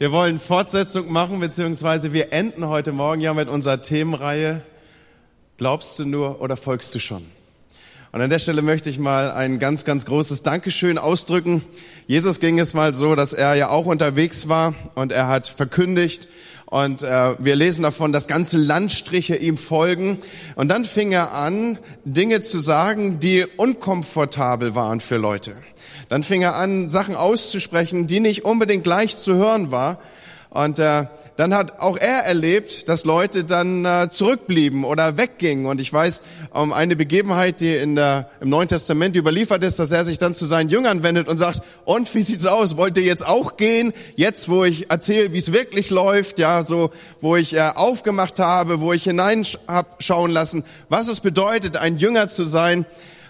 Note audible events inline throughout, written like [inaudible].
Wir wollen Fortsetzung machen, beziehungsweise wir enden heute Morgen ja mit unserer Themenreihe Glaubst du nur oder folgst du schon? Und an der Stelle möchte ich mal ein ganz, ganz großes Dankeschön ausdrücken. Jesus ging es mal so, dass er ja auch unterwegs war und er hat verkündigt und äh, wir lesen davon, dass ganze Landstriche ihm folgen. Und dann fing er an, Dinge zu sagen, die unkomfortabel waren für Leute. Dann fing er an, Sachen auszusprechen, die nicht unbedingt leicht zu hören war. Und äh, dann hat auch er erlebt, dass Leute dann äh, zurückblieben oder weggingen. Und ich weiß um eine Begebenheit, die in der, im Neuen Testament überliefert ist, dass er sich dann zu seinen Jüngern wendet und sagt, und wie sieht's aus? Wollt ihr jetzt auch gehen? Jetzt, wo ich erzähle, wie es wirklich läuft, ja, so, wo ich äh, aufgemacht habe, wo ich hineinschauen lassen, was es bedeutet, ein Jünger zu sein.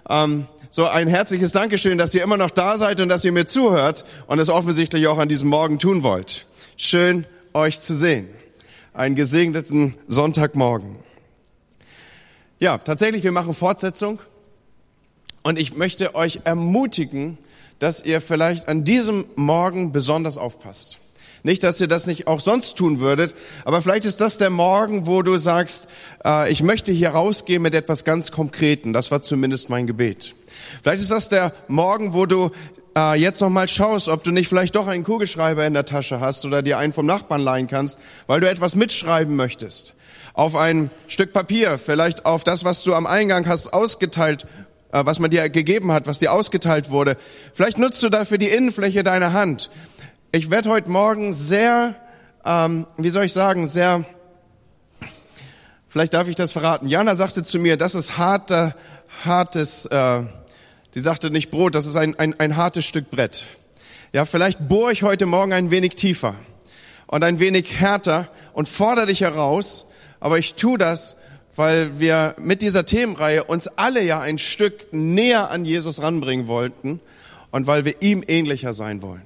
Ähm, so ein herzliches Dankeschön, dass ihr immer noch da seid und dass ihr mir zuhört und es offensichtlich auch an diesem Morgen tun wollt. Schön, euch zu sehen. Einen gesegneten Sonntagmorgen. Ja, tatsächlich, wir machen Fortsetzung und ich möchte euch ermutigen, dass ihr vielleicht an diesem Morgen besonders aufpasst. Nicht, dass ihr das nicht auch sonst tun würdet, aber vielleicht ist das der Morgen, wo du sagst, äh, ich möchte hier rausgehen mit etwas ganz Konkreten. Das war zumindest mein Gebet. Vielleicht ist das der Morgen, wo du äh, jetzt noch mal schaust, ob du nicht vielleicht doch einen Kugelschreiber in der Tasche hast oder dir einen vom Nachbarn leihen kannst, weil du etwas mitschreiben möchtest. Auf ein Stück Papier, vielleicht auf das, was du am Eingang hast ausgeteilt, äh, was man dir gegeben hat, was dir ausgeteilt wurde. Vielleicht nutzt du dafür die Innenfläche deiner Hand. Ich werde heute Morgen sehr, ähm, wie soll ich sagen, sehr, vielleicht darf ich das verraten. Jana sagte zu mir, das ist harter, hartes äh, Sie sagte nicht Brot, das ist ein, ein, ein hartes Stück Brett. Ja, vielleicht bohre ich heute Morgen ein wenig tiefer und ein wenig härter und fordere dich heraus, aber ich tue das, weil wir mit dieser Themenreihe uns alle ja ein Stück näher an Jesus ranbringen wollten und weil wir ihm ähnlicher sein wollen.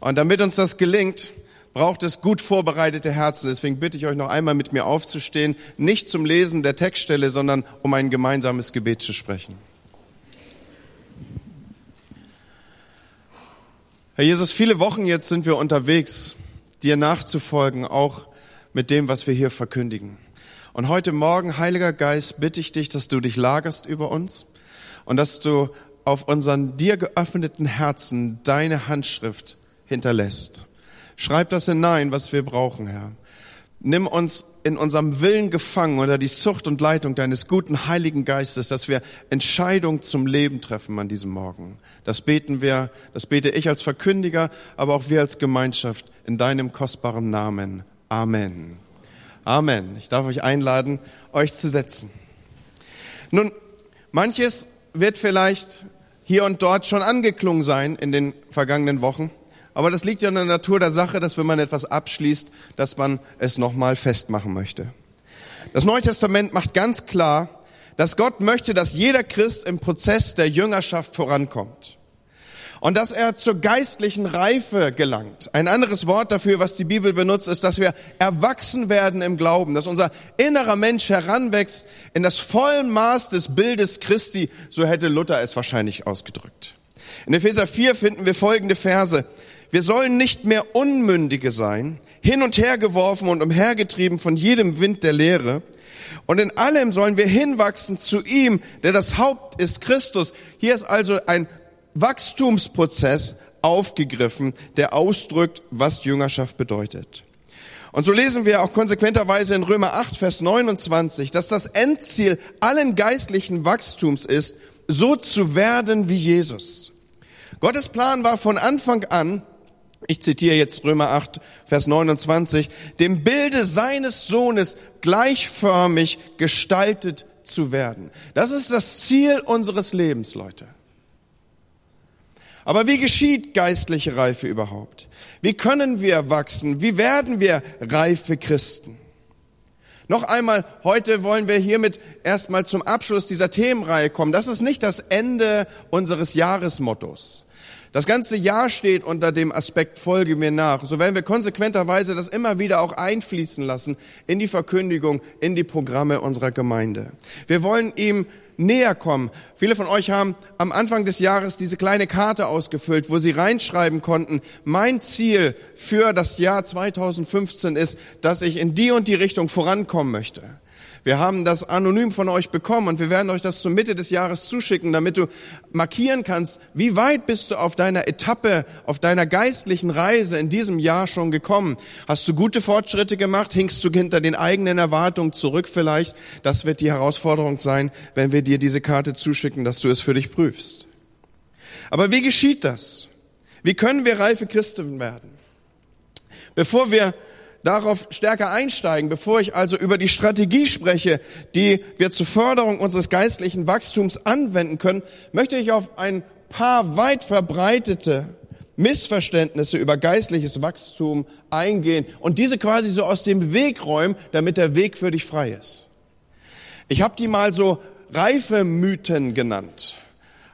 Und damit uns das gelingt, braucht es gut vorbereitete Herzen. Deswegen bitte ich euch noch einmal mit mir aufzustehen, nicht zum Lesen der Textstelle, sondern um ein gemeinsames Gebet zu sprechen. Herr Jesus, viele Wochen jetzt sind wir unterwegs, dir nachzufolgen, auch mit dem, was wir hier verkündigen. Und heute Morgen, Heiliger Geist, bitte ich dich, dass du dich lagerst über uns und dass du auf unseren dir geöffneten Herzen deine Handschrift hinterlässt. Schreib das hinein, was wir brauchen, Herr. Nimm uns in unserem Willen gefangen unter die Zucht und Leitung deines guten Heiligen Geistes, dass wir Entscheidungen zum Leben treffen an diesem Morgen. Das beten wir, das bete ich als Verkündiger, aber auch wir als Gemeinschaft in deinem kostbaren Namen. Amen. Amen. Ich darf euch einladen, euch zu setzen. Nun, manches wird vielleicht hier und dort schon angeklungen sein in den vergangenen Wochen. Aber das liegt ja in der Natur der Sache, dass wenn man etwas abschließt, dass man es nochmal festmachen möchte. Das Neue Testament macht ganz klar, dass Gott möchte, dass jeder Christ im Prozess der Jüngerschaft vorankommt. Und dass er zur geistlichen Reife gelangt. Ein anderes Wort dafür, was die Bibel benutzt, ist, dass wir erwachsen werden im Glauben, dass unser innerer Mensch heranwächst in das vollen Maß des Bildes Christi, so hätte Luther es wahrscheinlich ausgedrückt. In Epheser 4 finden wir folgende Verse. Wir sollen nicht mehr Unmündige sein, hin und her geworfen und umhergetrieben von jedem Wind der Lehre. Und in allem sollen wir hinwachsen zu ihm, der das Haupt ist, Christus. Hier ist also ein Wachstumsprozess aufgegriffen, der ausdrückt, was Jüngerschaft bedeutet. Und so lesen wir auch konsequenterweise in Römer 8, Vers 29, dass das Endziel allen geistlichen Wachstums ist, so zu werden wie Jesus. Gottes Plan war von Anfang an, ich zitiere jetzt Römer 8, Vers 29, dem Bilde seines Sohnes gleichförmig gestaltet zu werden. Das ist das Ziel unseres Lebens, Leute. Aber wie geschieht geistliche Reife überhaupt? Wie können wir wachsen? Wie werden wir reife Christen? Noch einmal, heute wollen wir hiermit erstmal zum Abschluss dieser Themenreihe kommen. Das ist nicht das Ende unseres Jahresmottos. Das ganze Jahr steht unter dem Aspekt Folge mir nach. So werden wir konsequenterweise das immer wieder auch einfließen lassen in die Verkündigung, in die Programme unserer Gemeinde. Wir wollen ihm näher kommen. Viele von euch haben am Anfang des Jahres diese kleine Karte ausgefüllt, wo sie reinschreiben konnten, mein Ziel für das Jahr 2015 ist, dass ich in die und die Richtung vorankommen möchte. Wir haben das anonym von euch bekommen und wir werden euch das zur Mitte des Jahres zuschicken, damit du markieren kannst, wie weit bist du auf deiner Etappe, auf deiner geistlichen Reise in diesem Jahr schon gekommen. Hast du gute Fortschritte gemacht? Hinkst du hinter den eigenen Erwartungen zurück vielleicht? Das wird die Herausforderung sein, wenn wir dir diese Karte zuschicken, dass du es für dich prüfst. Aber wie geschieht das? Wie können wir reife Christen werden? Bevor wir darauf stärker einsteigen, bevor ich also über die Strategie spreche, die wir zur Förderung unseres geistlichen Wachstums anwenden können, möchte ich auf ein paar weit verbreitete Missverständnisse über geistliches Wachstum eingehen und diese quasi so aus dem Weg räumen, damit der Weg für dich frei ist. Ich habe die mal so reife Mythen genannt.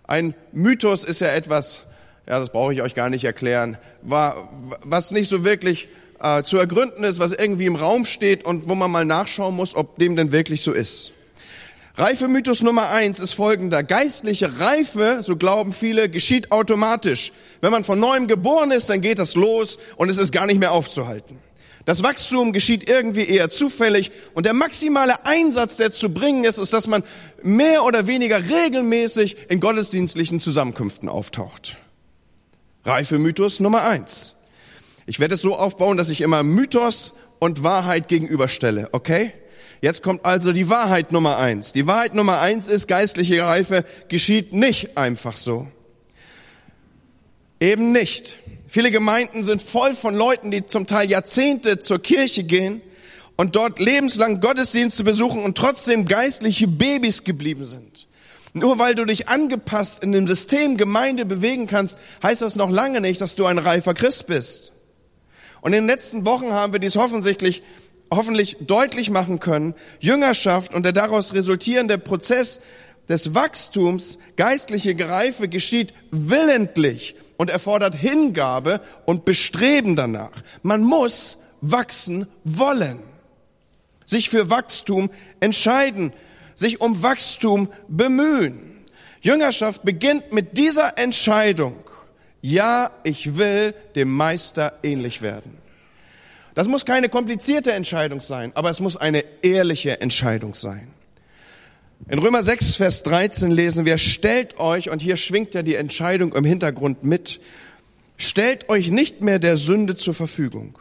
Ein Mythos ist ja etwas, ja, das brauche ich euch gar nicht erklären, was nicht so wirklich äh, zu ergründen ist, was irgendwie im Raum steht und wo man mal nachschauen muss, ob dem denn wirklich so ist. Reifemythos Nummer eins ist folgender. Geistliche Reife, so glauben viele, geschieht automatisch. Wenn man von neuem geboren ist, dann geht das los und es ist gar nicht mehr aufzuhalten. Das Wachstum geschieht irgendwie eher zufällig und der maximale Einsatz, der zu bringen ist, ist, dass man mehr oder weniger regelmäßig in gottesdienstlichen Zusammenkünften auftaucht. Reifemythos Nummer eins. Ich werde es so aufbauen, dass ich immer Mythos und Wahrheit gegenüberstelle, okay? Jetzt kommt also die Wahrheit Nummer eins. Die Wahrheit Nummer eins ist, geistliche Reife geschieht nicht einfach so. Eben nicht. Viele Gemeinden sind voll von Leuten, die zum Teil Jahrzehnte zur Kirche gehen und dort lebenslang Gottesdienste besuchen und trotzdem geistliche Babys geblieben sind. Nur weil du dich angepasst in dem System Gemeinde bewegen kannst, heißt das noch lange nicht, dass du ein reifer Christ bist. Und in den letzten Wochen haben wir dies offensichtlich, hoffentlich deutlich machen können. Jüngerschaft und der daraus resultierende Prozess des Wachstums, geistliche Reife geschieht willentlich und erfordert Hingabe und Bestreben danach. Man muss wachsen wollen, sich für Wachstum entscheiden, sich um Wachstum bemühen. Jüngerschaft beginnt mit dieser Entscheidung. Ja, ich will dem Meister ähnlich werden. Das muss keine komplizierte Entscheidung sein, aber es muss eine ehrliche Entscheidung sein. In Römer 6, Vers 13 lesen wir, stellt euch, und hier schwingt ja die Entscheidung im Hintergrund mit, stellt euch nicht mehr der Sünde zur Verfügung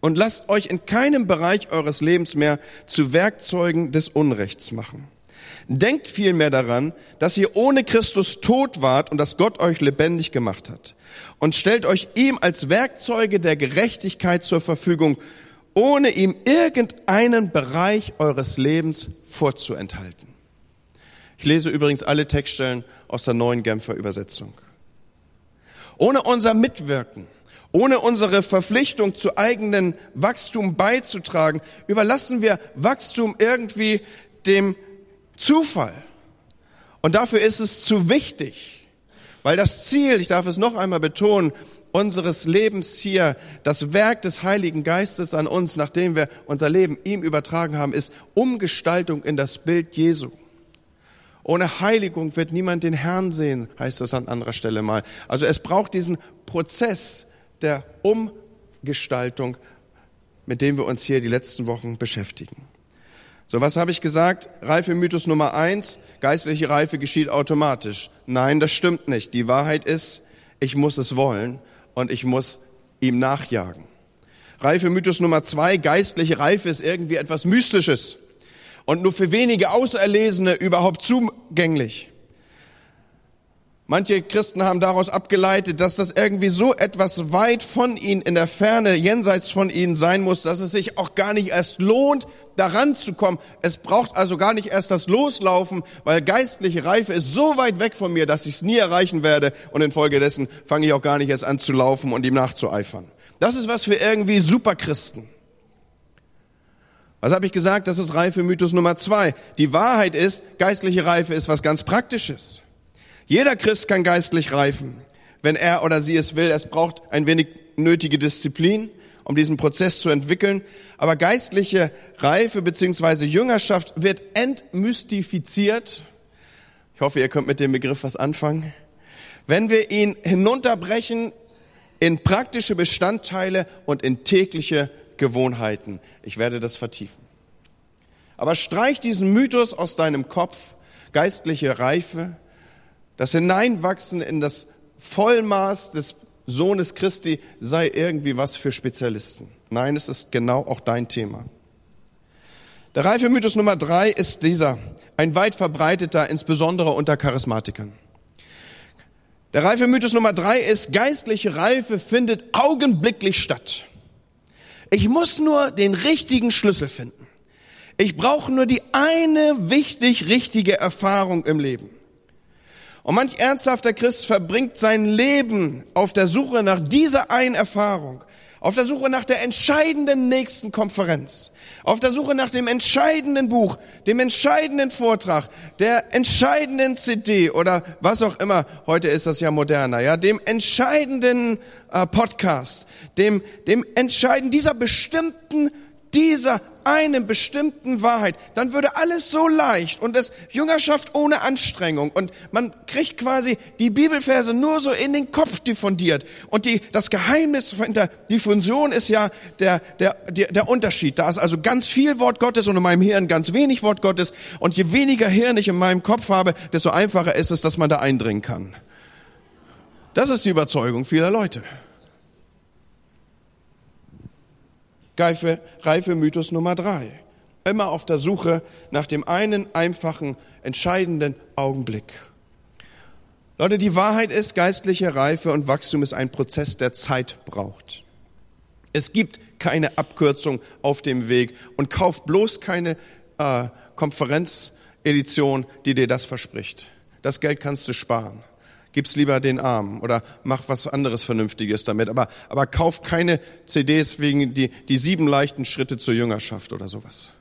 und lasst euch in keinem Bereich eures Lebens mehr zu Werkzeugen des Unrechts machen. Denkt vielmehr daran, dass ihr ohne Christus tot wart und dass Gott euch lebendig gemacht hat. Und stellt euch ihm als Werkzeuge der Gerechtigkeit zur Verfügung, ohne ihm irgendeinen Bereich eures Lebens vorzuenthalten. Ich lese übrigens alle Textstellen aus der neuen Genfer Übersetzung. Ohne unser Mitwirken, ohne unsere Verpflichtung zu eigenen Wachstum beizutragen, überlassen wir Wachstum irgendwie dem Zufall. Und dafür ist es zu wichtig, weil das Ziel, ich darf es noch einmal betonen, unseres Lebens hier, das Werk des Heiligen Geistes an uns, nachdem wir unser Leben ihm übertragen haben, ist Umgestaltung in das Bild Jesu. Ohne Heiligung wird niemand den Herrn sehen, heißt es an anderer Stelle mal. Also es braucht diesen Prozess der Umgestaltung, mit dem wir uns hier die letzten Wochen beschäftigen. So, was habe ich gesagt? Reife Mythos Nummer eins, geistliche Reife geschieht automatisch. Nein, das stimmt nicht. Die Wahrheit ist, ich muss es wollen und ich muss ihm nachjagen. Reife Mythos Nummer zwei, geistliche Reife ist irgendwie etwas Mystisches und nur für wenige Auserlesene überhaupt zugänglich. Manche Christen haben daraus abgeleitet, dass das irgendwie so etwas weit von ihnen, in der Ferne, jenseits von ihnen sein muss, dass es sich auch gar nicht erst lohnt, daran zu kommen. Es braucht also gar nicht erst das Loslaufen, weil geistliche Reife ist so weit weg von mir, dass ich es nie erreichen werde und infolgedessen fange ich auch gar nicht erst an zu laufen und ihm nachzueifern. Das ist was für irgendwie Superchristen. Was habe ich gesagt? Das ist Reife Mythos Nummer zwei. Die Wahrheit ist, geistliche Reife ist was ganz Praktisches. Jeder Christ kann geistlich reifen, wenn er oder sie es will. Es braucht ein wenig nötige Disziplin, um diesen Prozess zu entwickeln. Aber geistliche Reife beziehungsweise Jüngerschaft wird entmystifiziert Ich hoffe, ihr könnt mit dem Begriff was anfangen. Wenn wir ihn hinunterbrechen in praktische Bestandteile und in tägliche Gewohnheiten. Ich werde das vertiefen. Aber streich diesen Mythos aus deinem Kopf, geistliche Reife, das Hineinwachsen in das Vollmaß des Sohnes Christi sei irgendwie was für Spezialisten. Nein, es ist genau auch dein Thema. Der reife Mythos Nummer drei ist dieser, ein weit verbreiteter, insbesondere unter Charismatikern. Der reife Mythos Nummer drei ist, geistliche Reife findet augenblicklich statt. Ich muss nur den richtigen Schlüssel finden. Ich brauche nur die eine wichtig richtige Erfahrung im Leben. Und manch ernsthafter Christ verbringt sein Leben auf der Suche nach dieser einen Erfahrung, auf der Suche nach der entscheidenden nächsten Konferenz, auf der Suche nach dem entscheidenden Buch, dem entscheidenden Vortrag, der entscheidenden CD oder was auch immer, heute ist das ja moderner, ja, dem entscheidenden äh, Podcast, dem, dem entscheidenden, dieser bestimmten dieser einen bestimmten Wahrheit, dann würde alles so leicht und es Jüngerschaft ohne Anstrengung und man kriegt quasi die Bibelverse nur so in den Kopf diffundiert und die, das Geheimnis von der Diffusion ist ja der, der, der, der Unterschied. Da ist also ganz viel Wort Gottes und in meinem Hirn ganz wenig Wort Gottes und je weniger Hirn ich in meinem Kopf habe, desto einfacher ist es, dass man da eindringen kann. Das ist die Überzeugung vieler Leute. Reife, reife Mythos Nummer drei. Immer auf der Suche nach dem einen einfachen, entscheidenden Augenblick. Leute, die Wahrheit ist, geistliche Reife und Wachstum ist ein Prozess, der Zeit braucht. Es gibt keine Abkürzung auf dem Weg und kauf bloß keine äh, Konferenzedition, die dir das verspricht. Das Geld kannst du sparen gib's lieber den Armen oder mach was anderes Vernünftiges damit. Aber, aber kauf keine CDs wegen die, die sieben leichten Schritte zur Jüngerschaft oder sowas.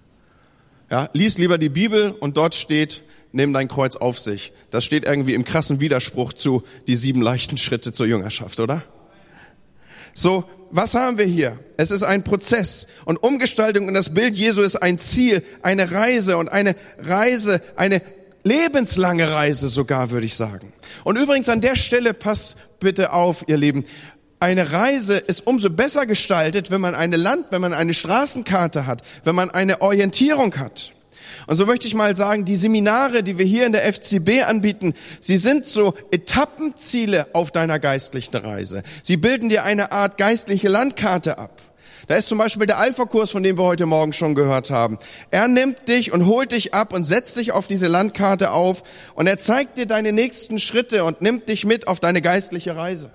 Ja, lies lieber die Bibel und dort steht, nimm dein Kreuz auf sich. Das steht irgendwie im krassen Widerspruch zu die sieben leichten Schritte zur Jüngerschaft, oder? So, was haben wir hier? Es ist ein Prozess und Umgestaltung in das Bild Jesu ist ein Ziel, eine Reise und eine Reise, eine lebenslange Reise sogar, würde ich sagen. Und übrigens an der Stelle passt bitte auf, ihr Lieben. Eine Reise ist umso besser gestaltet, wenn man eine Land, wenn man eine Straßenkarte hat, wenn man eine Orientierung hat. Und so möchte ich mal sagen, die Seminare, die wir hier in der FCB anbieten, sie sind so Etappenziele auf deiner geistlichen Reise. Sie bilden dir eine Art geistliche Landkarte ab. Da ist zum Beispiel der Alpha-Kurs, von dem wir heute Morgen schon gehört haben. Er nimmt dich und holt dich ab und setzt dich auf diese Landkarte auf und er zeigt dir deine nächsten Schritte und nimmt dich mit auf deine geistliche Reise.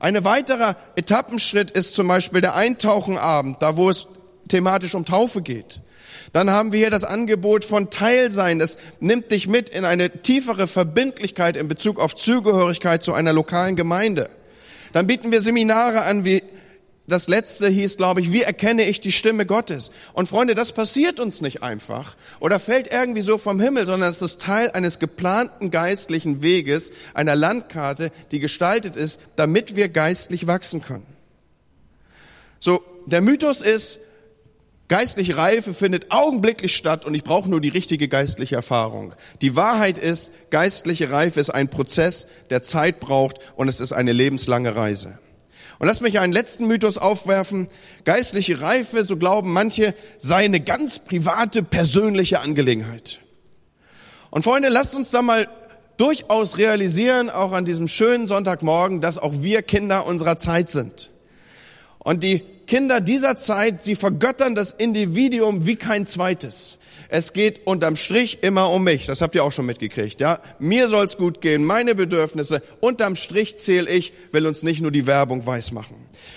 Ein weiterer Etappenschritt ist zum Beispiel der Eintauchenabend, da wo es thematisch um Taufe geht. Dann haben wir hier das Angebot von Teilsein. Das nimmt dich mit in eine tiefere Verbindlichkeit in Bezug auf Zugehörigkeit zu einer lokalen Gemeinde. Dann bieten wir Seminare an wie das letzte hieß, glaube ich, wie erkenne ich die Stimme Gottes? Und Freunde, das passiert uns nicht einfach oder fällt irgendwie so vom Himmel, sondern es ist Teil eines geplanten geistlichen Weges, einer Landkarte, die gestaltet ist, damit wir geistlich wachsen können. So, der Mythos ist, geistliche Reife findet augenblicklich statt und ich brauche nur die richtige geistliche Erfahrung. Die Wahrheit ist, geistliche Reife ist ein Prozess, der Zeit braucht und es ist eine lebenslange Reise. Und lass mich einen letzten Mythos aufwerfen. Geistliche Reife, so glauben manche, sei eine ganz private, persönliche Angelegenheit. Und Freunde, lasst uns da mal durchaus realisieren, auch an diesem schönen Sonntagmorgen, dass auch wir Kinder unserer Zeit sind. Und die Kinder dieser Zeit, sie vergöttern das Individuum wie kein zweites. Es geht unterm Strich immer um mich. Das habt ihr auch schon mitgekriegt, ja? Mir soll's gut gehen, meine Bedürfnisse. Unterm Strich zähle ich, will uns nicht nur die Werbung weismachen.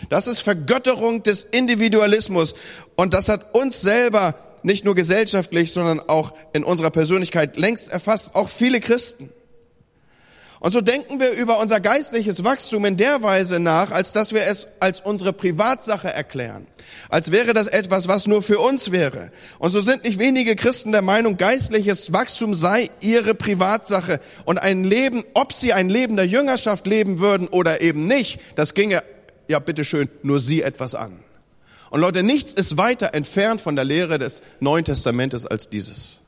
Das ist Vergötterung des Individualismus. Und das hat uns selber nicht nur gesellschaftlich, sondern auch in unserer Persönlichkeit längst erfasst. Auch viele Christen. Und so denken wir über unser geistliches Wachstum in der Weise nach, als dass wir es als unsere Privatsache erklären. Als wäre das etwas, was nur für uns wäre. Und so sind nicht wenige Christen der Meinung, geistliches Wachstum sei ihre Privatsache. Und ein Leben, ob sie ein Leben der Jüngerschaft leben würden oder eben nicht, das ginge, ja bitteschön, nur sie etwas an. Und Leute, nichts ist weiter entfernt von der Lehre des Neuen Testamentes als dieses.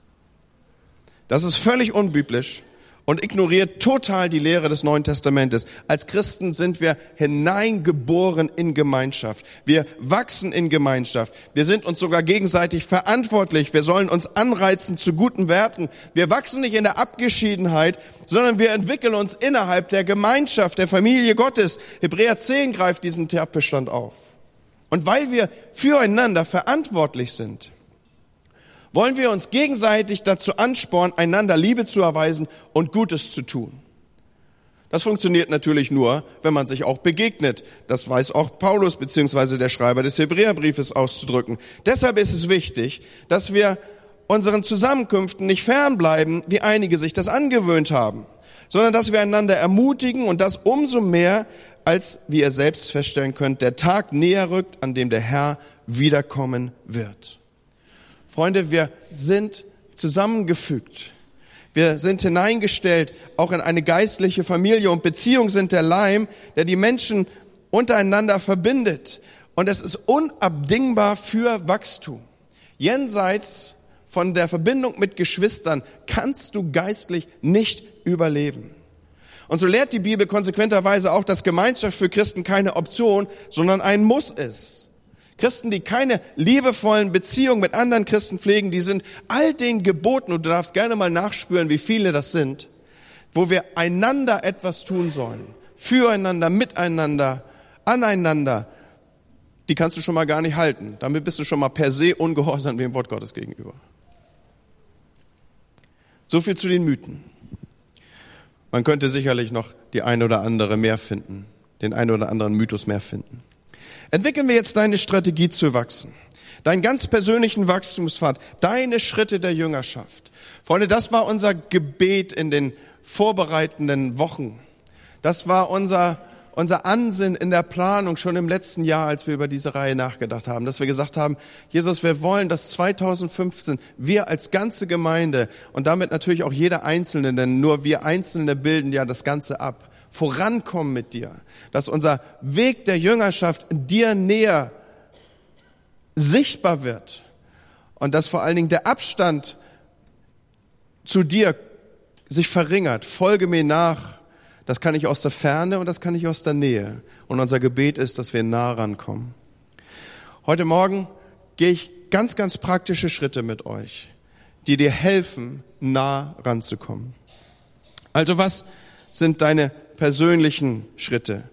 Das ist völlig unbiblisch und ignoriert total die Lehre des Neuen Testamentes. Als Christen sind wir hineingeboren in Gemeinschaft. Wir wachsen in Gemeinschaft. Wir sind uns sogar gegenseitig verantwortlich. Wir sollen uns anreizen zu guten Werten. Wir wachsen nicht in der Abgeschiedenheit, sondern wir entwickeln uns innerhalb der Gemeinschaft, der Familie Gottes. Hebräer 10 greift diesen Tatbestand auf. Und weil wir füreinander verantwortlich sind, wollen wir uns gegenseitig dazu anspornen, einander Liebe zu erweisen und Gutes zu tun. Das funktioniert natürlich nur, wenn man sich auch begegnet. Das weiß auch Paulus beziehungsweise der Schreiber des Hebräerbriefes auszudrücken. Deshalb ist es wichtig, dass wir unseren Zusammenkünften nicht fernbleiben, wie einige sich das angewöhnt haben, sondern dass wir einander ermutigen und das umso mehr, als, wie ihr selbst feststellen könnt, der Tag näher rückt, an dem der Herr wiederkommen wird. Freunde, wir sind zusammengefügt. Wir sind hineingestellt, auch in eine geistliche Familie und Beziehungen sind der Leim, der die Menschen untereinander verbindet. Und es ist unabdingbar für Wachstum. Jenseits von der Verbindung mit Geschwistern kannst du geistlich nicht überleben. Und so lehrt die Bibel konsequenterweise auch, dass Gemeinschaft für Christen keine Option, sondern ein Muss ist. Christen, die keine liebevollen Beziehungen mit anderen Christen pflegen, die sind all den Geboten, und du darfst gerne mal nachspüren, wie viele das sind, wo wir einander etwas tun sollen. Füreinander, miteinander, aneinander. Die kannst du schon mal gar nicht halten. Damit bist du schon mal per se ungehorsam dem Wort Gottes gegenüber. So viel zu den Mythen. Man könnte sicherlich noch die eine oder andere mehr finden, den einen oder anderen Mythos mehr finden. Entwickeln wir jetzt deine Strategie zu wachsen. Deinen ganz persönlichen Wachstumspfad, deine Schritte der Jüngerschaft. Freunde, das war unser Gebet in den vorbereitenden Wochen. Das war unser, unser Ansinn in der Planung schon im letzten Jahr, als wir über diese Reihe nachgedacht haben, dass wir gesagt haben, Jesus, wir wollen, dass 2015 wir als ganze Gemeinde und damit natürlich auch jeder Einzelne, denn nur wir Einzelne bilden ja das Ganze ab, vorankommen mit dir, dass unser Weg der Jüngerschaft dir näher sichtbar wird und dass vor allen Dingen der Abstand zu dir sich verringert. Folge mir nach. Das kann ich aus der Ferne und das kann ich aus der Nähe. Und unser Gebet ist, dass wir nah rankommen. Heute Morgen gehe ich ganz, ganz praktische Schritte mit euch, die dir helfen, nah ranzukommen. Also was sind deine persönlichen Schritte,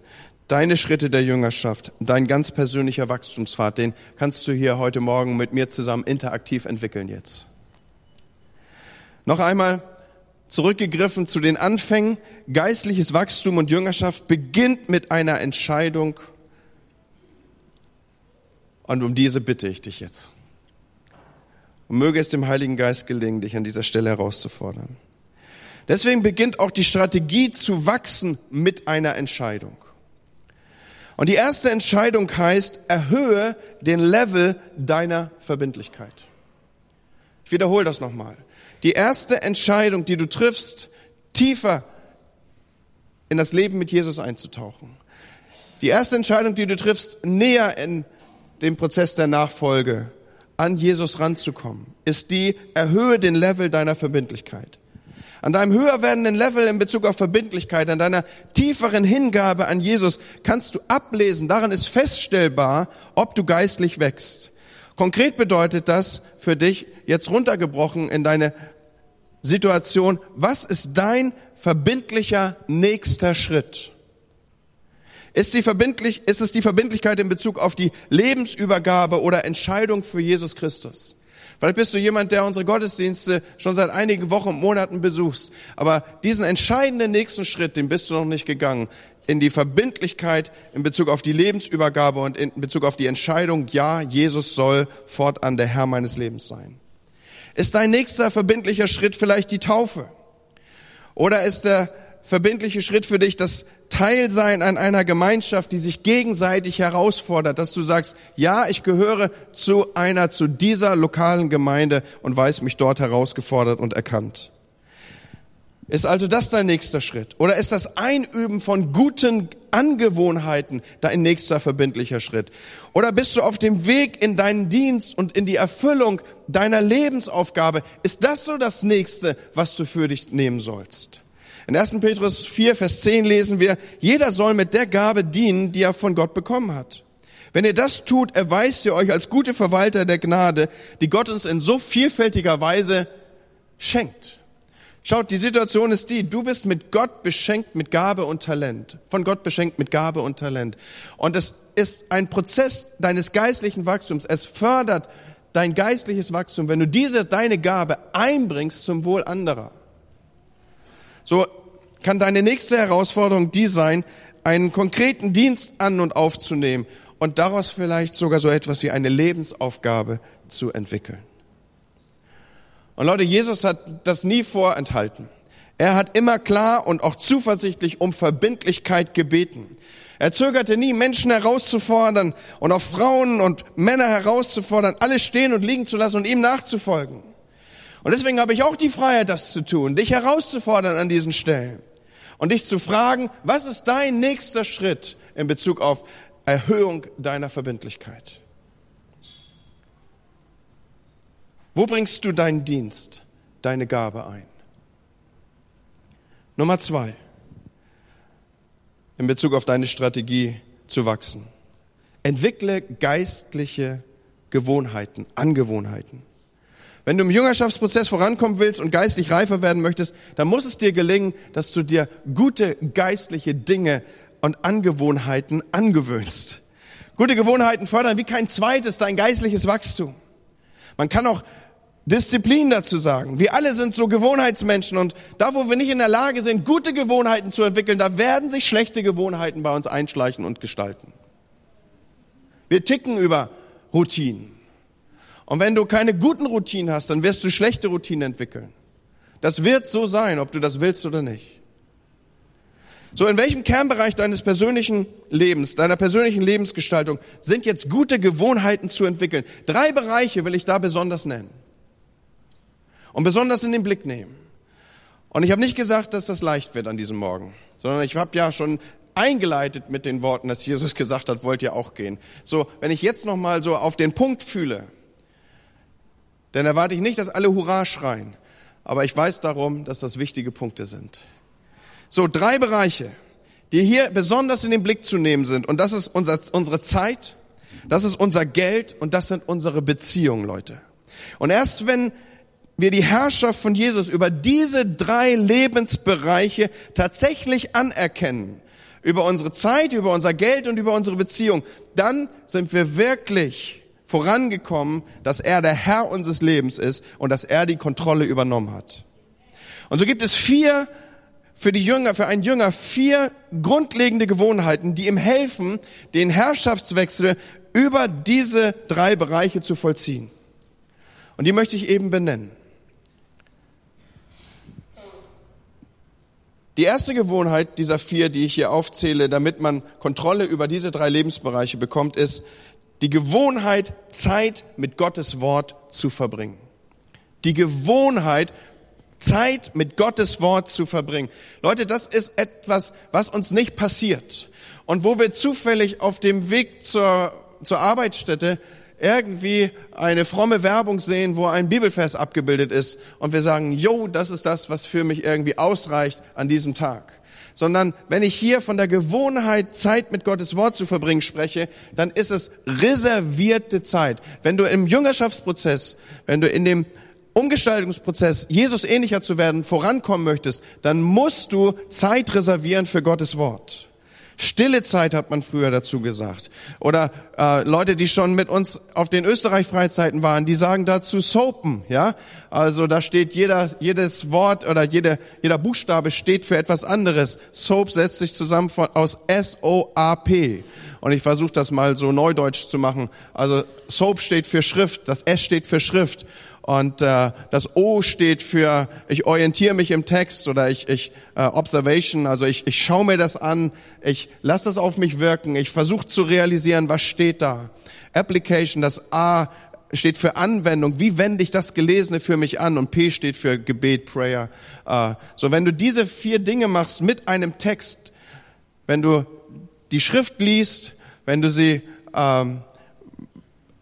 deine Schritte der Jüngerschaft, dein ganz persönlicher Wachstumspfad, den kannst du hier heute Morgen mit mir zusammen interaktiv entwickeln jetzt. Noch einmal zurückgegriffen zu den Anfängen. Geistliches Wachstum und Jüngerschaft beginnt mit einer Entscheidung. Und um diese bitte ich dich jetzt. Und möge es dem Heiligen Geist gelingen, dich an dieser Stelle herauszufordern. Deswegen beginnt auch die Strategie zu wachsen mit einer Entscheidung. Und die erste Entscheidung heißt, erhöhe den Level deiner Verbindlichkeit. Ich wiederhole das nochmal. Die erste Entscheidung, die du triffst, tiefer in das Leben mit Jesus einzutauchen. Die erste Entscheidung, die du triffst, näher in den Prozess der Nachfolge an Jesus ranzukommen, ist die, erhöhe den Level deiner Verbindlichkeit an deinem höher werdenden Level in Bezug auf Verbindlichkeit, an deiner tieferen Hingabe an Jesus, kannst du ablesen, daran ist feststellbar, ob du geistlich wächst. Konkret bedeutet das für dich jetzt runtergebrochen in deine Situation, was ist dein verbindlicher nächster Schritt? Ist, die verbindlich, ist es die Verbindlichkeit in Bezug auf die Lebensübergabe oder Entscheidung für Jesus Christus? Vielleicht bist du jemand, der unsere Gottesdienste schon seit einigen Wochen Monaten besuchst. Aber diesen entscheidenden nächsten Schritt, den bist du noch nicht gegangen. In die Verbindlichkeit in Bezug auf die Lebensübergabe und in Bezug auf die Entscheidung, ja, Jesus soll fortan der Herr meines Lebens sein. Ist dein nächster verbindlicher Schritt vielleicht die Taufe? Oder ist der verbindliche Schritt für dich das Teil sein an einer Gemeinschaft, die sich gegenseitig herausfordert, dass du sagst, ja, ich gehöre zu einer, zu dieser lokalen Gemeinde und weiß mich dort herausgefordert und erkannt. Ist also das dein nächster Schritt? Oder ist das Einüben von guten Angewohnheiten dein nächster verbindlicher Schritt? Oder bist du auf dem Weg in deinen Dienst und in die Erfüllung deiner Lebensaufgabe? Ist das so das nächste, was du für dich nehmen sollst? In 1. Petrus 4, Vers 10 lesen wir, jeder soll mit der Gabe dienen, die er von Gott bekommen hat. Wenn ihr das tut, erweist ihr euch als gute Verwalter der Gnade, die Gott uns in so vielfältiger Weise schenkt. Schaut, die Situation ist die, du bist mit Gott beschenkt mit Gabe und Talent. Von Gott beschenkt mit Gabe und Talent. Und es ist ein Prozess deines geistlichen Wachstums. Es fördert dein geistliches Wachstum, wenn du diese, deine Gabe einbringst zum Wohl anderer. So kann deine nächste Herausforderung die sein, einen konkreten Dienst an und aufzunehmen und daraus vielleicht sogar so etwas wie eine Lebensaufgabe zu entwickeln. Und Leute, Jesus hat das nie vorenthalten. Er hat immer klar und auch zuversichtlich um Verbindlichkeit gebeten. Er zögerte nie, Menschen herauszufordern und auch Frauen und Männer herauszufordern, alles stehen und liegen zu lassen und ihm nachzufolgen. Und deswegen habe ich auch die Freiheit, das zu tun, dich herauszufordern an diesen Stellen und dich zu fragen, was ist dein nächster Schritt in Bezug auf Erhöhung deiner Verbindlichkeit? Wo bringst du deinen Dienst, deine Gabe ein? Nummer zwei, in Bezug auf deine Strategie zu wachsen. Entwickle geistliche Gewohnheiten, Angewohnheiten. Wenn du im Jüngerschaftsprozess vorankommen willst und geistlich reifer werden möchtest, dann muss es dir gelingen, dass du dir gute geistliche Dinge und Angewohnheiten angewöhnst. Gute Gewohnheiten fördern wie kein zweites dein geistliches Wachstum. Man kann auch Disziplin dazu sagen. Wir alle sind so Gewohnheitsmenschen und da, wo wir nicht in der Lage sind, gute Gewohnheiten zu entwickeln, da werden sich schlechte Gewohnheiten bei uns einschleichen und gestalten. Wir ticken über Routinen. Und wenn du keine guten Routinen hast, dann wirst du schlechte Routinen entwickeln. Das wird so sein, ob du das willst oder nicht. So, in welchem Kernbereich deines persönlichen Lebens, deiner persönlichen Lebensgestaltung sind jetzt gute Gewohnheiten zu entwickeln? Drei Bereiche will ich da besonders nennen und besonders in den Blick nehmen. Und ich habe nicht gesagt, dass das leicht wird an diesem Morgen, sondern ich habe ja schon eingeleitet mit den Worten, dass Jesus gesagt hat, wollt ihr auch gehen. So, wenn ich jetzt noch mal so auf den Punkt fühle, dann erwarte ich nicht, dass alle Hurra schreien, aber ich weiß darum, dass das wichtige Punkte sind. So, drei Bereiche, die hier besonders in den Blick zu nehmen sind. Und das ist unser, unsere Zeit, das ist unser Geld und das sind unsere Beziehungen, Leute. Und erst wenn wir die Herrschaft von Jesus über diese drei Lebensbereiche tatsächlich anerkennen, über unsere Zeit, über unser Geld und über unsere Beziehung, dann sind wir wirklich vorangekommen, dass er der Herr unseres Lebens ist und dass er die Kontrolle übernommen hat. Und so gibt es vier, für die Jünger, für einen Jünger, vier grundlegende Gewohnheiten, die ihm helfen, den Herrschaftswechsel über diese drei Bereiche zu vollziehen. Und die möchte ich eben benennen. Die erste Gewohnheit dieser vier, die ich hier aufzähle, damit man Kontrolle über diese drei Lebensbereiche bekommt, ist die Gewohnheit, Zeit mit Gottes Wort zu verbringen. Die Gewohnheit, Zeit mit Gottes Wort zu verbringen. Leute, das ist etwas, was uns nicht passiert. Und wo wir zufällig auf dem Weg zur, zur Arbeitsstätte irgendwie eine fromme Werbung sehen, wo ein Bibelvers abgebildet ist und wir sagen, jo, das ist das, was für mich irgendwie ausreicht an diesem Tag. Sondern wenn ich hier von der Gewohnheit, Zeit mit Gottes Wort zu verbringen spreche, dann ist es reservierte Zeit. Wenn du im Jüngerschaftsprozess, wenn du in dem Umgestaltungsprozess, Jesus ähnlicher zu werden, vorankommen möchtest, dann musst du Zeit reservieren für Gottes Wort. Stille Zeit hat man früher dazu gesagt. Oder äh, Leute, die schon mit uns auf den Österreich-Freizeiten waren, die sagen dazu Soapen, ja. Also da steht jeder, jedes Wort oder jede, jeder Buchstabe steht für etwas anderes. Soap setzt sich zusammen von, aus S-O-A-P. Und ich versuche das mal so neudeutsch zu machen. Also Soap steht für Schrift, das S steht für Schrift. Und äh, das O steht für, ich orientiere mich im Text oder ich, ich äh, Observation, also ich, ich schaue mir das an, ich lasse das auf mich wirken, ich versuche zu realisieren, was steht da. Application, das A steht für Anwendung, wie wende ich das Gelesene für mich an und P steht für Gebet, Prayer. Äh, so, wenn du diese vier Dinge machst mit einem Text, wenn du die Schrift liest, wenn du sie ähm,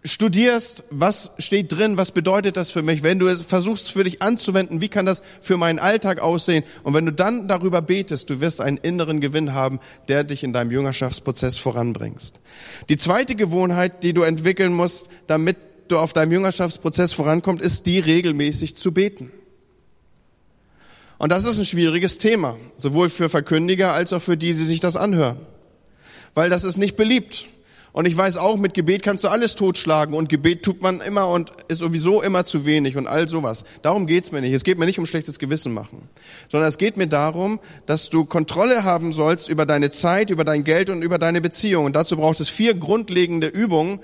studierst, was steht drin, was bedeutet das für mich, wenn du es versuchst für dich anzuwenden, wie kann das für meinen Alltag aussehen und wenn du dann darüber betest, du wirst einen inneren Gewinn haben, der dich in deinem Jüngerschaftsprozess voranbringst. Die zweite Gewohnheit, die du entwickeln musst, damit du auf deinem Jüngerschaftsprozess vorankommst, ist die regelmäßig zu beten. Und das ist ein schwieriges Thema, sowohl für Verkündiger als auch für die, die sich das anhören. Weil das ist nicht beliebt. Und ich weiß auch, mit Gebet kannst du alles totschlagen und Gebet tut man immer und ist sowieso immer zu wenig und all sowas. Darum geht's mir nicht. Es geht mir nicht um schlechtes Gewissen machen, sondern es geht mir darum, dass du Kontrolle haben sollst über deine Zeit, über dein Geld und über deine Beziehung. Und dazu braucht es vier grundlegende Übungen,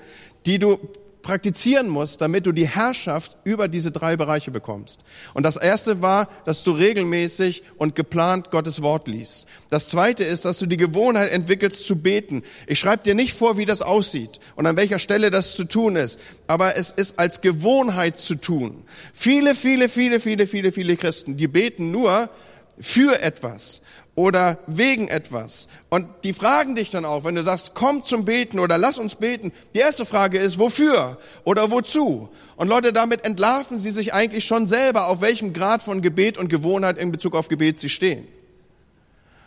die du praktizieren musst, damit du die Herrschaft über diese drei Bereiche bekommst. Und das erste war, dass du regelmäßig und geplant Gottes Wort liest. Das zweite ist, dass du die Gewohnheit entwickelst zu beten. Ich schreibe dir nicht vor, wie das aussieht und an welcher Stelle das zu tun ist, aber es ist als Gewohnheit zu tun. Viele, viele, viele, viele, viele, viele Christen, die beten nur für etwas oder wegen etwas. Und die fragen dich dann auch, wenn du sagst, komm zum Beten oder lass uns beten. Die erste Frage ist, wofür oder wozu? Und Leute, damit entlarven sie sich eigentlich schon selber, auf welchem Grad von Gebet und Gewohnheit in Bezug auf Gebet sie stehen.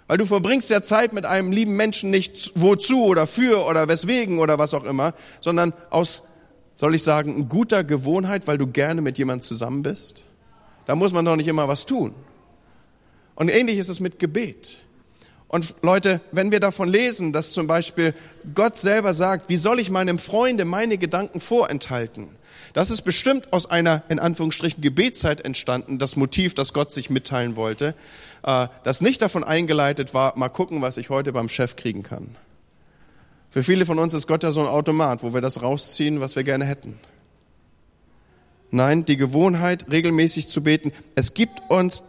Weil du verbringst ja Zeit mit einem lieben Menschen nicht wozu oder für oder weswegen oder was auch immer, sondern aus, soll ich sagen, guter Gewohnheit, weil du gerne mit jemandem zusammen bist. Da muss man doch nicht immer was tun. Und ähnlich ist es mit Gebet. Und Leute, wenn wir davon lesen, dass zum Beispiel Gott selber sagt, wie soll ich meinem Freunde meine Gedanken vorenthalten? Das ist bestimmt aus einer, in Anführungsstrichen, Gebetszeit entstanden, das Motiv, das Gott sich mitteilen wollte, äh, das nicht davon eingeleitet war, mal gucken, was ich heute beim Chef kriegen kann. Für viele von uns ist Gott ja so ein Automat, wo wir das rausziehen, was wir gerne hätten. Nein, die Gewohnheit, regelmäßig zu beten, es gibt uns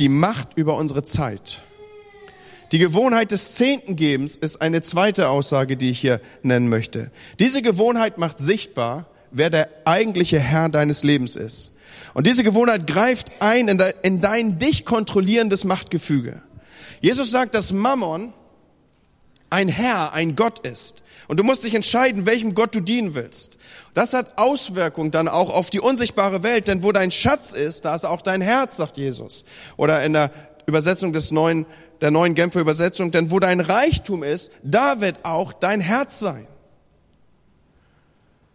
die Macht über unsere Zeit. Die Gewohnheit des Zehntengebens ist eine zweite Aussage, die ich hier nennen möchte. Diese Gewohnheit macht sichtbar, wer der eigentliche Herr deines Lebens ist. Und diese Gewohnheit greift ein in dein dich kontrollierendes Machtgefüge. Jesus sagt, dass Mammon ein Herr, ein Gott ist. Und du musst dich entscheiden, welchem Gott du dienen willst. Das hat Auswirkungen dann auch auf die unsichtbare Welt, denn wo dein Schatz ist, da ist auch dein Herz, sagt Jesus. Oder in der Übersetzung des neuen, der neuen Genfer Übersetzung, denn wo dein Reichtum ist, da wird auch dein Herz sein.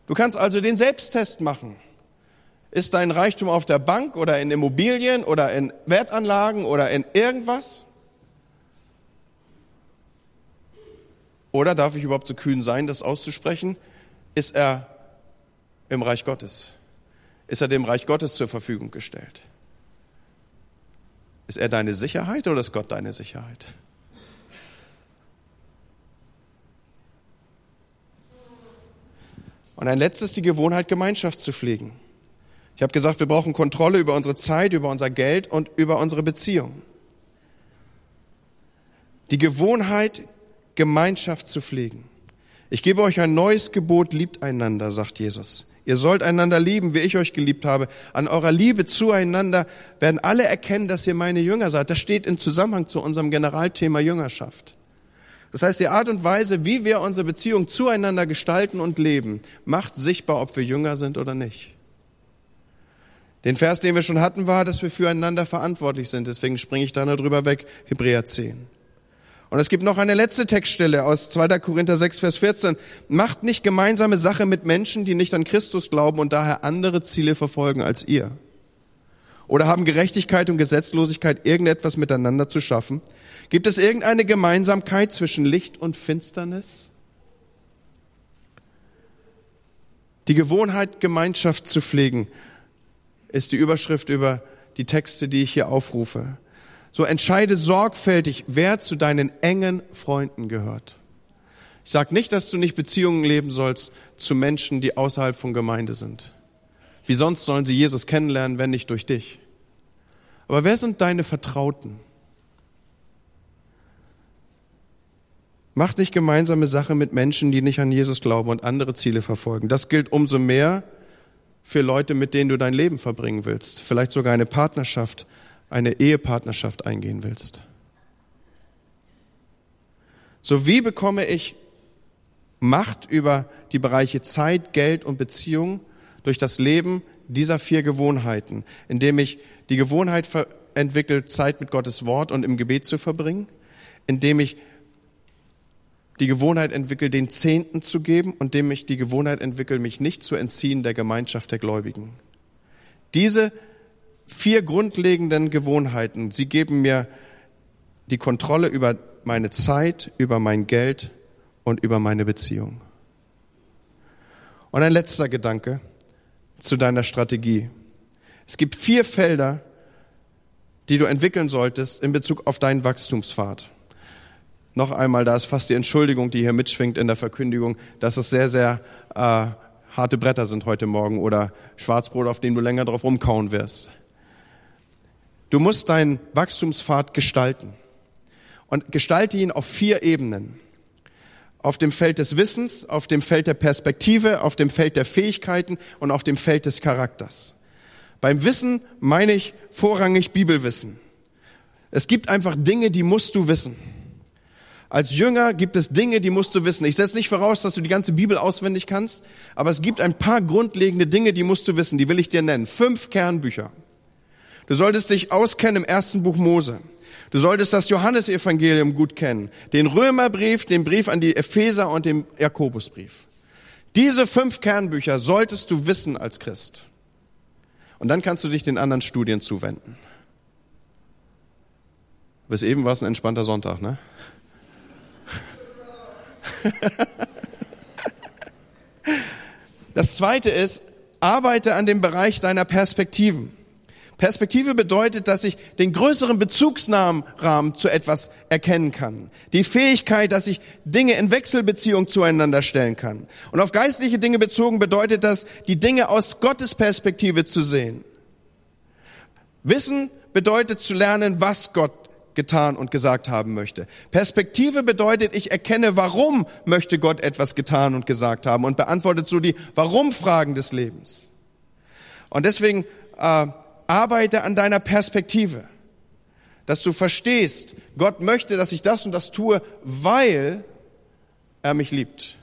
Du kannst also den Selbsttest machen. Ist dein Reichtum auf der Bank oder in Immobilien oder in Wertanlagen oder in irgendwas? Oder darf ich überhaupt so kühn sein, das auszusprechen? Ist er im Reich Gottes? Ist er dem Reich Gottes zur Verfügung gestellt? Ist er deine Sicherheit oder ist Gott deine Sicherheit? Und ein letztes, die Gewohnheit, Gemeinschaft zu pflegen. Ich habe gesagt, wir brauchen Kontrolle über unsere Zeit, über unser Geld und über unsere Beziehungen. Die Gewohnheit, Gemeinschaft zu pflegen. Ich gebe euch ein neues Gebot, liebt einander, sagt Jesus. Ihr sollt einander lieben, wie ich euch geliebt habe. An eurer Liebe zueinander werden alle erkennen, dass ihr meine Jünger seid. Das steht in Zusammenhang zu unserem Generalthema Jüngerschaft. Das heißt, die Art und Weise, wie wir unsere Beziehung zueinander gestalten und leben, macht sichtbar, ob wir Jünger sind oder nicht. Den Vers, den wir schon hatten, war, dass wir füreinander verantwortlich sind. Deswegen springe ich da nur drüber weg. Hebräer 10. Und es gibt noch eine letzte Textstelle aus 2. Korinther 6, Vers 14. Macht nicht gemeinsame Sache mit Menschen, die nicht an Christus glauben und daher andere Ziele verfolgen als ihr. Oder haben Gerechtigkeit und Gesetzlosigkeit irgendetwas miteinander zu schaffen? Gibt es irgendeine Gemeinsamkeit zwischen Licht und Finsternis? Die Gewohnheit, Gemeinschaft zu pflegen, ist die Überschrift über die Texte, die ich hier aufrufe. So entscheide sorgfältig, wer zu deinen engen Freunden gehört. Ich sage nicht, dass du nicht Beziehungen leben sollst zu Menschen, die außerhalb von Gemeinde sind. Wie sonst sollen sie Jesus kennenlernen, wenn nicht durch dich? Aber wer sind deine Vertrauten? Mach nicht gemeinsame Sache mit Menschen, die nicht an Jesus glauben und andere Ziele verfolgen. Das gilt umso mehr für Leute, mit denen du dein Leben verbringen willst. Vielleicht sogar eine Partnerschaft eine Ehepartnerschaft eingehen willst. So wie bekomme ich Macht über die Bereiche Zeit, Geld und Beziehung durch das Leben dieser vier Gewohnheiten, indem ich die Gewohnheit entwickle, Zeit mit Gottes Wort und im Gebet zu verbringen, indem ich die Gewohnheit entwickle, den Zehnten zu geben und indem ich die Gewohnheit entwickle, mich nicht zu entziehen der Gemeinschaft der Gläubigen. Diese vier grundlegenden Gewohnheiten, sie geben mir die Kontrolle über meine Zeit, über mein Geld und über meine Beziehung. Und ein letzter Gedanke zu deiner Strategie. Es gibt vier Felder, die du entwickeln solltest in Bezug auf deinen Wachstumspfad. Noch einmal, da ist fast die Entschuldigung, die hier mitschwingt in der Verkündigung, dass es sehr, sehr äh, harte Bretter sind heute Morgen oder Schwarzbrot, auf dem du länger drauf rumkauen wirst. Du musst deinen Wachstumspfad gestalten und gestalte ihn auf vier Ebenen. Auf dem Feld des Wissens, auf dem Feld der Perspektive, auf dem Feld der Fähigkeiten und auf dem Feld des Charakters. Beim Wissen meine ich vorrangig Bibelwissen. Es gibt einfach Dinge, die musst du wissen. Als Jünger gibt es Dinge, die musst du wissen. Ich setze nicht voraus, dass du die ganze Bibel auswendig kannst, aber es gibt ein paar grundlegende Dinge, die musst du wissen. Die will ich dir nennen. Fünf Kernbücher. Du solltest dich auskennen im ersten Buch Mose. Du solltest das Johannesevangelium gut kennen, den Römerbrief, den Brief an die Epheser und den Jakobusbrief. Diese fünf Kernbücher solltest du wissen als Christ. Und dann kannst du dich den anderen Studien zuwenden. Bis eben war es ein entspannter Sonntag, ne? [laughs] Das zweite ist, arbeite an dem Bereich deiner Perspektiven. Perspektive bedeutet, dass ich den größeren Bezugsrahmen zu etwas erkennen kann. Die Fähigkeit, dass ich Dinge in Wechselbeziehung zueinander stellen kann. Und auf geistliche Dinge bezogen bedeutet das, die Dinge aus Gottes Perspektive zu sehen. Wissen bedeutet zu lernen, was Gott getan und gesagt haben möchte. Perspektive bedeutet, ich erkenne, warum möchte Gott etwas getan und gesagt haben und beantwortet so die Warum-Fragen des Lebens. Und deswegen äh, arbeite an deiner Perspektive, dass du verstehst, Gott möchte, dass ich das und das tue, weil er mich liebt.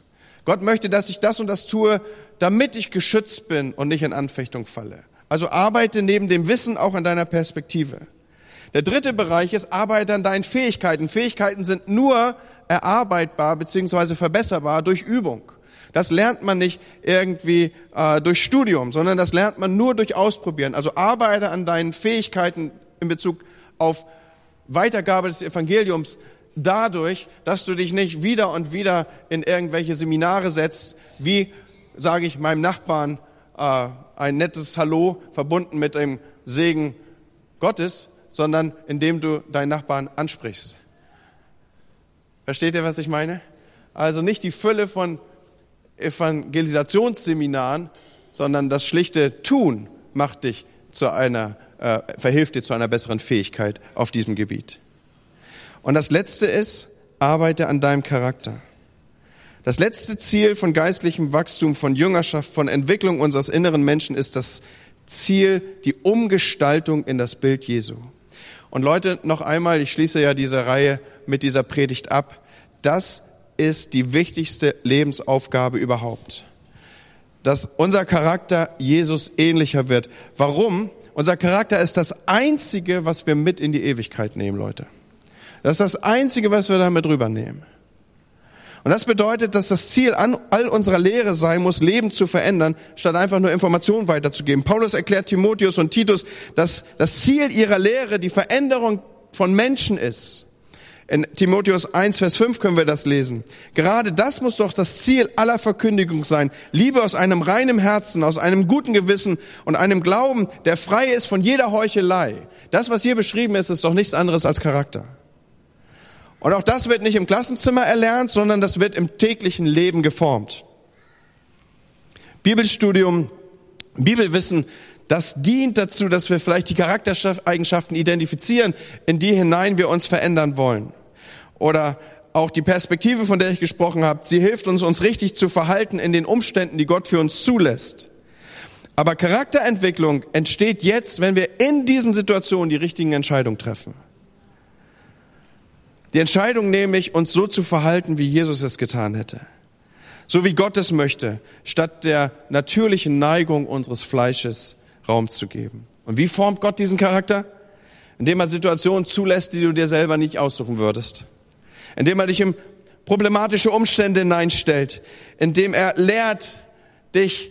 Gott möchte, dass ich das und das tue, damit ich geschützt bin und nicht in Anfechtung falle. Also arbeite neben dem Wissen auch an deiner Perspektive. Der dritte Bereich ist, arbeite an deinen Fähigkeiten. Fähigkeiten sind nur erarbeitbar bzw. verbesserbar durch Übung. Das lernt man nicht irgendwie äh, durch Studium, sondern das lernt man nur durch Ausprobieren. Also arbeite an deinen Fähigkeiten in Bezug auf Weitergabe des Evangeliums dadurch, dass du dich nicht wieder und wieder in irgendwelche Seminare setzt, wie, sage ich, meinem Nachbarn äh, ein nettes Hallo verbunden mit dem Segen Gottes, sondern indem du deinen Nachbarn ansprichst. Versteht ihr, was ich meine? Also nicht die Fülle von Evangelisationsseminaren, sondern das schlichte Tun macht dich zu einer, äh, verhilft dir zu einer besseren Fähigkeit auf diesem Gebiet. Und das letzte ist, arbeite an deinem Charakter. Das letzte Ziel von geistlichem Wachstum, von Jüngerschaft, von Entwicklung unseres inneren Menschen ist das Ziel, die Umgestaltung in das Bild Jesu. Und Leute, noch einmal, ich schließe ja diese Reihe mit dieser Predigt ab. Das ist die wichtigste Lebensaufgabe überhaupt. Dass unser Charakter Jesus ähnlicher wird. Warum? Unser Charakter ist das Einzige, was wir mit in die Ewigkeit nehmen, Leute. Das ist das Einzige, was wir damit rübernehmen. Und das bedeutet, dass das Ziel an all unserer Lehre sein muss, Leben zu verändern, statt einfach nur Informationen weiterzugeben. Paulus erklärt Timotheus und Titus, dass das Ziel ihrer Lehre die Veränderung von Menschen ist. In Timotheus 1, Vers 5 können wir das lesen. Gerade das muss doch das Ziel aller Verkündigung sein. Liebe aus einem reinen Herzen, aus einem guten Gewissen und einem Glauben, der frei ist von jeder Heuchelei. Das, was hier beschrieben ist, ist doch nichts anderes als Charakter. Und auch das wird nicht im Klassenzimmer erlernt, sondern das wird im täglichen Leben geformt. Bibelstudium, Bibelwissen das dient dazu, dass wir vielleicht die Charaktereigenschaften identifizieren, in die hinein wir uns verändern wollen oder auch die Perspektive, von der ich gesprochen habe, sie hilft uns, uns richtig zu verhalten in den Umständen, die Gott für uns zulässt. Aber Charakterentwicklung entsteht jetzt, wenn wir in diesen Situationen die richtigen Entscheidungen treffen. Die Entscheidung nämlich, uns so zu verhalten, wie Jesus es getan hätte. so wie Gott es möchte, statt der natürlichen Neigung unseres Fleisches Raum zu geben. Und wie formt Gott diesen Charakter? Indem er Situationen zulässt, die du dir selber nicht aussuchen würdest. Indem er dich in problematische Umstände hineinstellt. Indem er lehrt, dich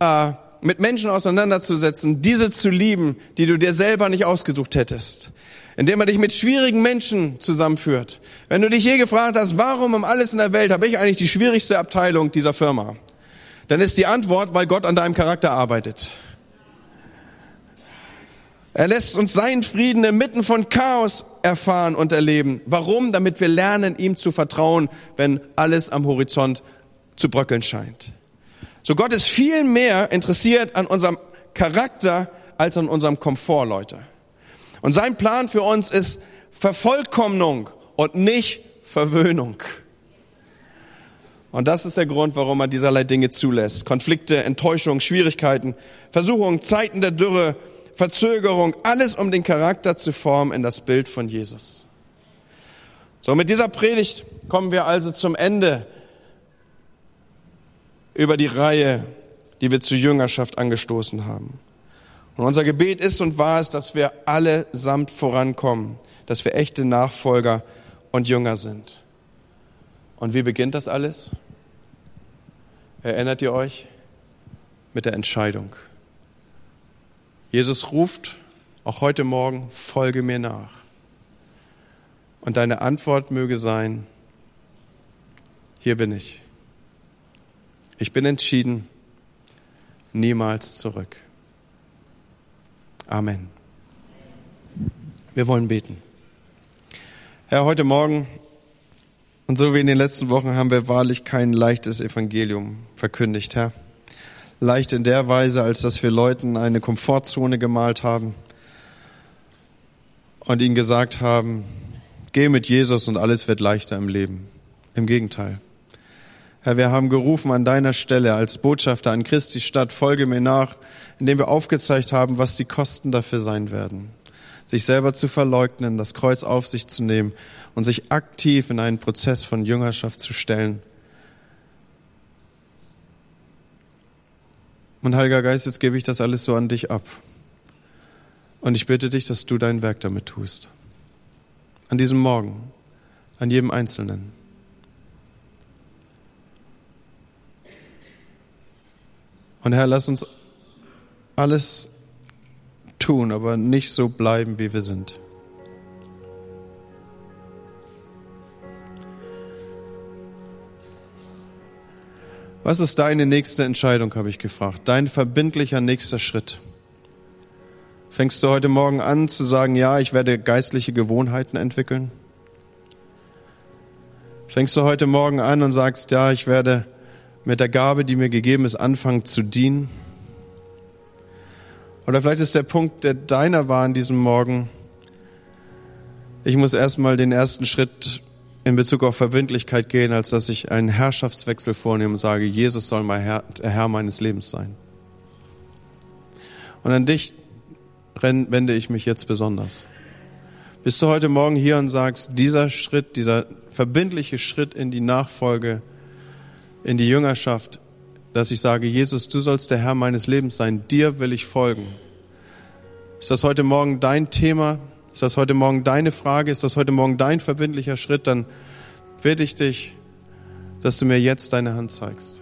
äh, mit Menschen auseinanderzusetzen, diese zu lieben, die du dir selber nicht ausgesucht hättest. Indem er dich mit schwierigen Menschen zusammenführt. Wenn du dich je gefragt hast, warum um alles in der Welt habe ich eigentlich die schwierigste Abteilung dieser Firma, dann ist die Antwort, weil Gott an deinem Charakter arbeitet. Er lässt uns seinen Frieden inmitten von Chaos erfahren und erleben. Warum? Damit wir lernen, ihm zu vertrauen, wenn alles am Horizont zu bröckeln scheint. So Gott ist viel mehr interessiert an unserem Charakter als an unserem Komfort, Leute. Und sein Plan für uns ist Vervollkommnung und nicht Verwöhnung. Und das ist der Grund, warum er dieserlei Dinge zulässt. Konflikte, Enttäuschung, Schwierigkeiten, Versuchungen, Zeiten der Dürre, Verzögerung, alles um den Charakter zu formen in das Bild von Jesus. So, mit dieser Predigt kommen wir also zum Ende über die Reihe, die wir zur Jüngerschaft angestoßen haben. Und unser Gebet ist und war es, dass wir alle samt vorankommen, dass wir echte Nachfolger und Jünger sind. Und wie beginnt das alles? Erinnert ihr euch? Mit der Entscheidung. Jesus ruft auch heute Morgen, folge mir nach. Und deine Antwort möge sein, hier bin ich. Ich bin entschieden, niemals zurück. Amen. Wir wollen beten. Herr, heute Morgen und so wie in den letzten Wochen haben wir wahrlich kein leichtes Evangelium verkündigt, Herr leicht in der Weise, als dass wir Leuten eine Komfortzone gemalt haben und ihnen gesagt haben, geh mit Jesus und alles wird leichter im Leben. Im Gegenteil. Herr, wir haben gerufen an deiner Stelle als Botschafter an Christi Stadt, folge mir nach, indem wir aufgezeigt haben, was die Kosten dafür sein werden. Sich selber zu verleugnen, das Kreuz auf sich zu nehmen und sich aktiv in einen Prozess von Jüngerschaft zu stellen Und Heiliger Geist, jetzt gebe ich das alles so an dich ab. Und ich bitte dich, dass du dein Werk damit tust. An diesem Morgen, an jedem Einzelnen. Und Herr, lass uns alles tun, aber nicht so bleiben, wie wir sind. Was ist deine nächste Entscheidung, habe ich gefragt. Dein verbindlicher nächster Schritt. Fängst du heute Morgen an zu sagen, ja, ich werde geistliche Gewohnheiten entwickeln? Fängst du heute Morgen an und sagst, ja, ich werde mit der Gabe, die mir gegeben ist, anfangen zu dienen? Oder vielleicht ist der Punkt, der deiner war an diesem Morgen, ich muss erstmal den ersten Schritt in Bezug auf Verbindlichkeit gehen, als dass ich einen Herrschaftswechsel vornehme und sage, Jesus soll mein Herr, der Herr meines Lebens sein. Und an dich wende ich mich jetzt besonders. Bist du heute Morgen hier und sagst, dieser Schritt, dieser verbindliche Schritt in die Nachfolge, in die Jüngerschaft, dass ich sage, Jesus, du sollst der Herr meines Lebens sein, dir will ich folgen. Ist das heute Morgen dein Thema? Ist das heute Morgen deine Frage? Ist das heute Morgen dein verbindlicher Schritt? Dann bitte ich dich, dass du mir jetzt deine Hand zeigst.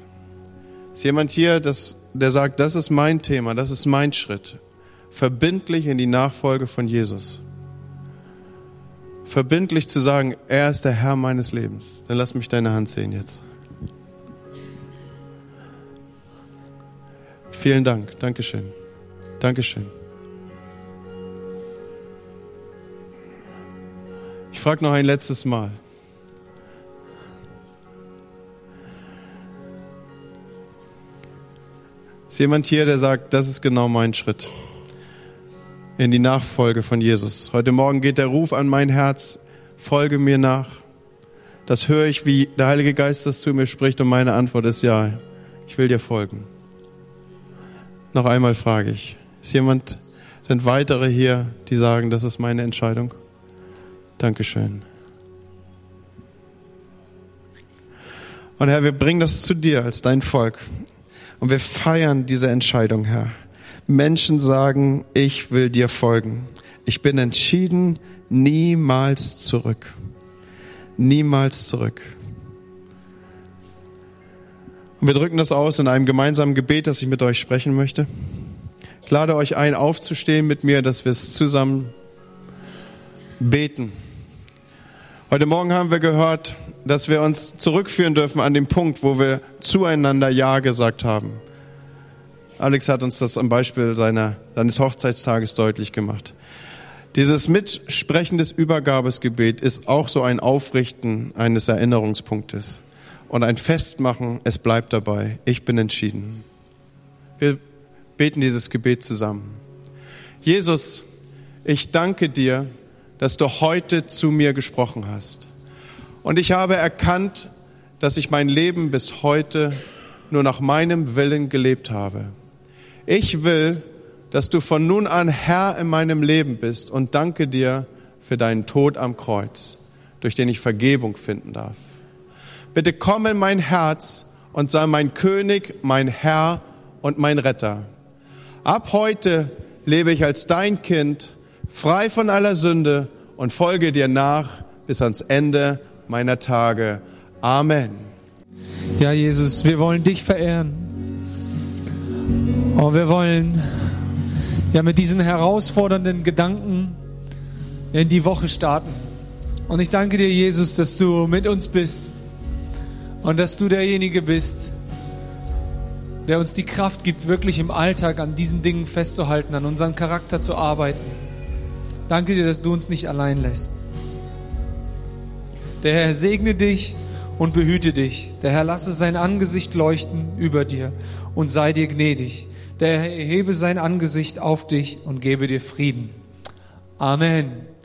Ist jemand hier, das, der sagt, das ist mein Thema, das ist mein Schritt. Verbindlich in die Nachfolge von Jesus. Verbindlich zu sagen, er ist der Herr meines Lebens. Dann lass mich deine Hand sehen jetzt. Vielen Dank. Dankeschön. Dankeschön. Ich frage noch ein letztes Mal. Ist jemand hier, der sagt, das ist genau mein Schritt in die Nachfolge von Jesus? Heute Morgen geht der Ruf an mein Herz, folge mir nach. Das höre ich, wie der Heilige Geist das zu mir spricht und meine Antwort ist ja, ich will dir folgen. Noch einmal frage ich, ist jemand, sind weitere hier, die sagen, das ist meine Entscheidung? Dankeschön. Und Herr, wir bringen das zu dir als dein Volk. Und wir feiern diese Entscheidung, Herr. Menschen sagen, ich will dir folgen. Ich bin entschieden, niemals zurück. Niemals zurück. Und wir drücken das aus in einem gemeinsamen Gebet, das ich mit euch sprechen möchte. Ich lade euch ein, aufzustehen mit mir, dass wir es zusammen beten. Heute Morgen haben wir gehört, dass wir uns zurückführen dürfen an den Punkt, wo wir zueinander Ja gesagt haben. Alex hat uns das am Beispiel seiner, seines Hochzeitstages deutlich gemacht. Dieses Mitsprechen des Übergabesgebet ist auch so ein Aufrichten eines Erinnerungspunktes und ein Festmachen, es bleibt dabei, ich bin entschieden. Wir beten dieses Gebet zusammen. Jesus, ich danke dir, dass du heute zu mir gesprochen hast. Und ich habe erkannt, dass ich mein Leben bis heute nur nach meinem Willen gelebt habe. Ich will, dass du von nun an Herr in meinem Leben bist und danke dir für deinen Tod am Kreuz, durch den ich Vergebung finden darf. Bitte komm in mein Herz und sei mein König, mein Herr und mein Retter. Ab heute lebe ich als dein Kind, frei von aller Sünde und folge dir nach bis ans Ende meiner Tage. Amen. Ja, Jesus, wir wollen dich verehren. Und wir wollen ja mit diesen herausfordernden Gedanken in die Woche starten. Und ich danke dir, Jesus, dass du mit uns bist und dass du derjenige bist, der uns die Kraft gibt, wirklich im Alltag an diesen Dingen festzuhalten, an unserem Charakter zu arbeiten. Danke dir, dass du uns nicht allein lässt. Der Herr segne dich und behüte dich. Der Herr lasse sein Angesicht leuchten über dir und sei dir gnädig. Der Herr erhebe sein Angesicht auf dich und gebe dir Frieden. Amen.